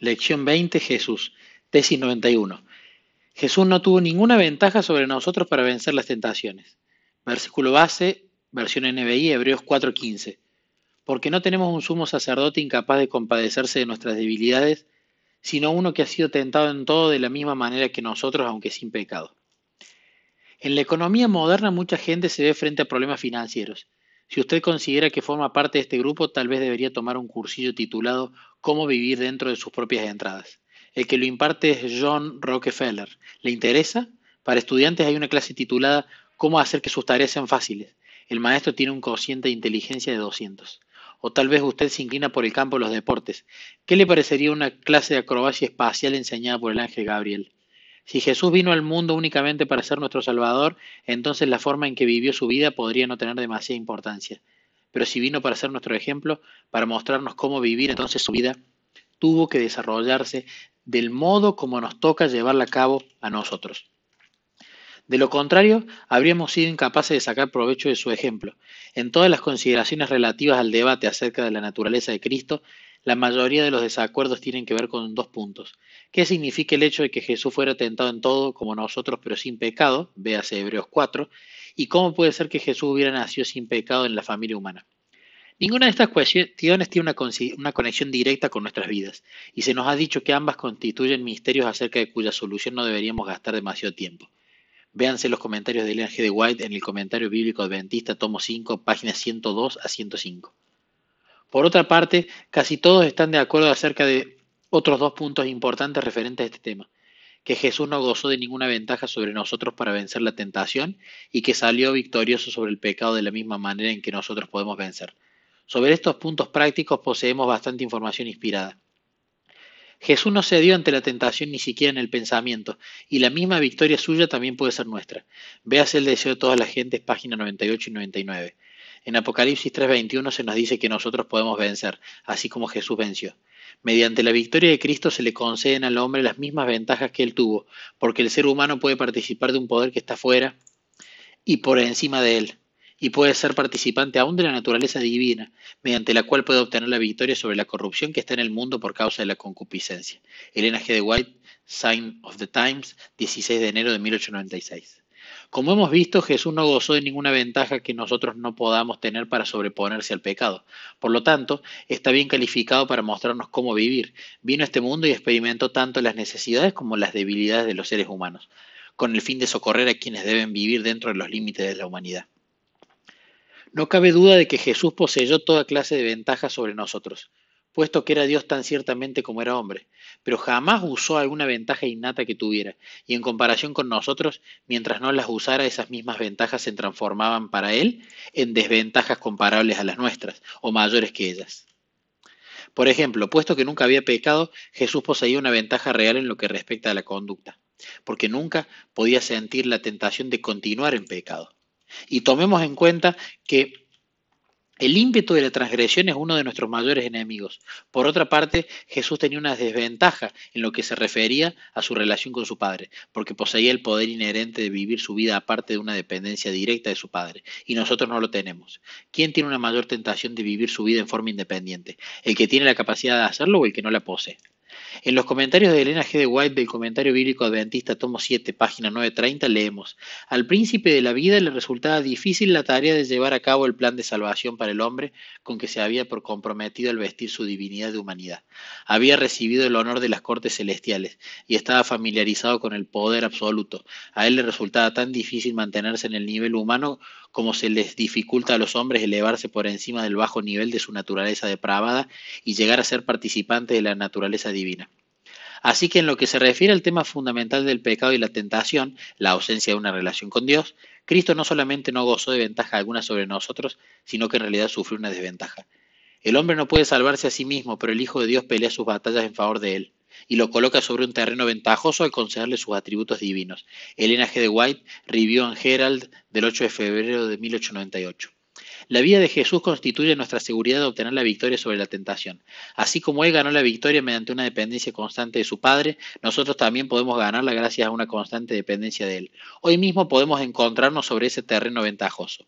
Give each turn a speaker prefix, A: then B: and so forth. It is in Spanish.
A: Lección 20, Jesús. Tesis 91. Jesús no tuvo ninguna ventaja sobre nosotros para vencer las tentaciones. Versículo base, versión NBI, Hebreos 4:15. Porque no tenemos un sumo sacerdote incapaz de compadecerse de nuestras debilidades, sino uno que ha sido tentado en todo de la misma manera que nosotros, aunque sin pecado. En la economía moderna mucha gente se ve frente a problemas financieros si usted considera que forma parte de este grupo, tal vez debería tomar un cursillo titulado Cómo vivir dentro de sus propias entradas. El que lo imparte es John Rockefeller. ¿Le interesa? Para estudiantes hay una clase titulada Cómo hacer que sus tareas sean fáciles. El maestro tiene un cociente de inteligencia de 200. O tal vez usted se inclina por el campo de los deportes. ¿Qué le parecería una clase de acrobacia espacial enseñada por el ángel Gabriel? Si Jesús vino al mundo únicamente para ser nuestro Salvador, entonces la forma en que vivió su vida podría no tener demasiada importancia. Pero si vino para ser nuestro ejemplo, para mostrarnos cómo vivir, entonces su vida tuvo que desarrollarse del modo como nos toca llevarla a cabo a nosotros. De lo contrario, habríamos sido incapaces de sacar provecho de su ejemplo. En todas las consideraciones relativas al debate acerca de la naturaleza de Cristo, la mayoría de los desacuerdos tienen que ver con dos puntos. ¿Qué significa el hecho de que Jesús fuera tentado en todo como nosotros pero sin pecado? Véase Hebreos 4. ¿Y cómo puede ser que Jesús hubiera nacido sin pecado en la familia humana? Ninguna de estas cuestiones tiene una, conexión directa con nuestras vidas, y se nos ha dicho que ambas constituyen misterios acerca de cuya solución no deberíamos gastar demasiado tiempo. Véanse los comentarios de Ellen G. de White en el comentario bíblico adventista, tomo 5, páginas 102 a 105. Por otra parte, casi todos están de acuerdo acerca de otros dos puntos importantes referentes a este tema, que Jesús no gozó de ninguna ventaja sobre nosotros para vencer la tentación y que salió victorioso sobre el pecado de la misma manera en que nosotros podemos vencer. Sobre estos puntos prácticos poseemos bastante información inspirada. Jesús no cedió ante la tentación ni siquiera en el pensamiento, y la misma victoria suya también puede ser nuestra. Véase el deseo de todas las gentes, páginas 98 y 99. En Apocalipsis 3:21 se nos dice que nosotros podemos vencer, así como Jesús venció. Mediante la victoria de Cristo se le conceden al hombre las mismas ventajas que él tuvo, porque el ser humano puede participar de un poder que está fuera y por encima de él, y puede ser participante aún de la naturaleza divina, mediante la cual puede obtener la victoria sobre la corrupción que está en el mundo por causa de la concupiscencia. Elena G. de White, Sign of the Times, 16 de enero de 1896. Como hemos visto, Jesús no gozó de ninguna ventaja que nosotros no podamos tener para sobreponerse al pecado. Por lo tanto, está bien calificado para mostrarnos cómo vivir. Vino a este mundo y experimentó tanto las necesidades como las debilidades de los seres humanos, con el fin de socorrer a quienes deben vivir dentro de los límites de la humanidad. No cabe duda de que Jesús poseyó toda clase de ventajas sobre nosotros puesto que era Dios tan ciertamente como era hombre, pero jamás usó alguna ventaja innata que tuviera, y en comparación con nosotros, mientras no las usara, esas mismas ventajas se transformaban para él en desventajas comparables a las nuestras, o mayores que ellas. Por ejemplo, puesto que nunca había pecado, Jesús poseía una ventaja real en lo que respecta a la conducta, porque nunca podía sentir la tentación de continuar en pecado. Y tomemos en cuenta que el ímpetu de la transgresión es uno de nuestros mayores enemigos. Por otra parte, Jesús tenía una desventaja en lo que se refería a su relación con su Padre, porque poseía el poder inherente de vivir su vida aparte de una dependencia directa de su Padre, y nosotros no lo tenemos. ¿Quién tiene una mayor tentación de vivir su vida en forma independiente? ¿El que tiene la capacidad de hacerlo o el que no la posee? En los comentarios de Elena G. de White del Comentario Bíblico Adventista, tomo 7, página 930, leemos, Al príncipe de la vida le resultaba difícil la tarea de llevar a cabo el plan de salvación para el hombre con que se había por comprometido al vestir su divinidad de humanidad. Había recibido el honor de las cortes celestiales y estaba familiarizado con el poder absoluto. A él le resultaba tan difícil mantenerse en el nivel humano como se les dificulta a los hombres elevarse por encima del bajo nivel de su naturaleza depravada y llegar a ser participantes de la naturaleza divina. Así que en lo que se refiere al tema fundamental del pecado y la tentación, la ausencia de una relación con Dios, Cristo no solamente no gozó de ventaja alguna sobre nosotros, sino que en realidad sufrió una desventaja. El hombre no puede salvarse a sí mismo, pero el Hijo de Dios pelea sus batallas en favor de él y lo coloca sobre un terreno ventajoso al concederle sus atributos divinos. Elena G. de White, Review en Herald del 8 de febrero de 1898. La vida de Jesús constituye nuestra seguridad de obtener la victoria sobre la tentación. Así como Él ganó la victoria mediante una dependencia constante de su Padre, nosotros también podemos ganarla gracias a una constante dependencia de Él. Hoy mismo podemos encontrarnos sobre ese terreno ventajoso.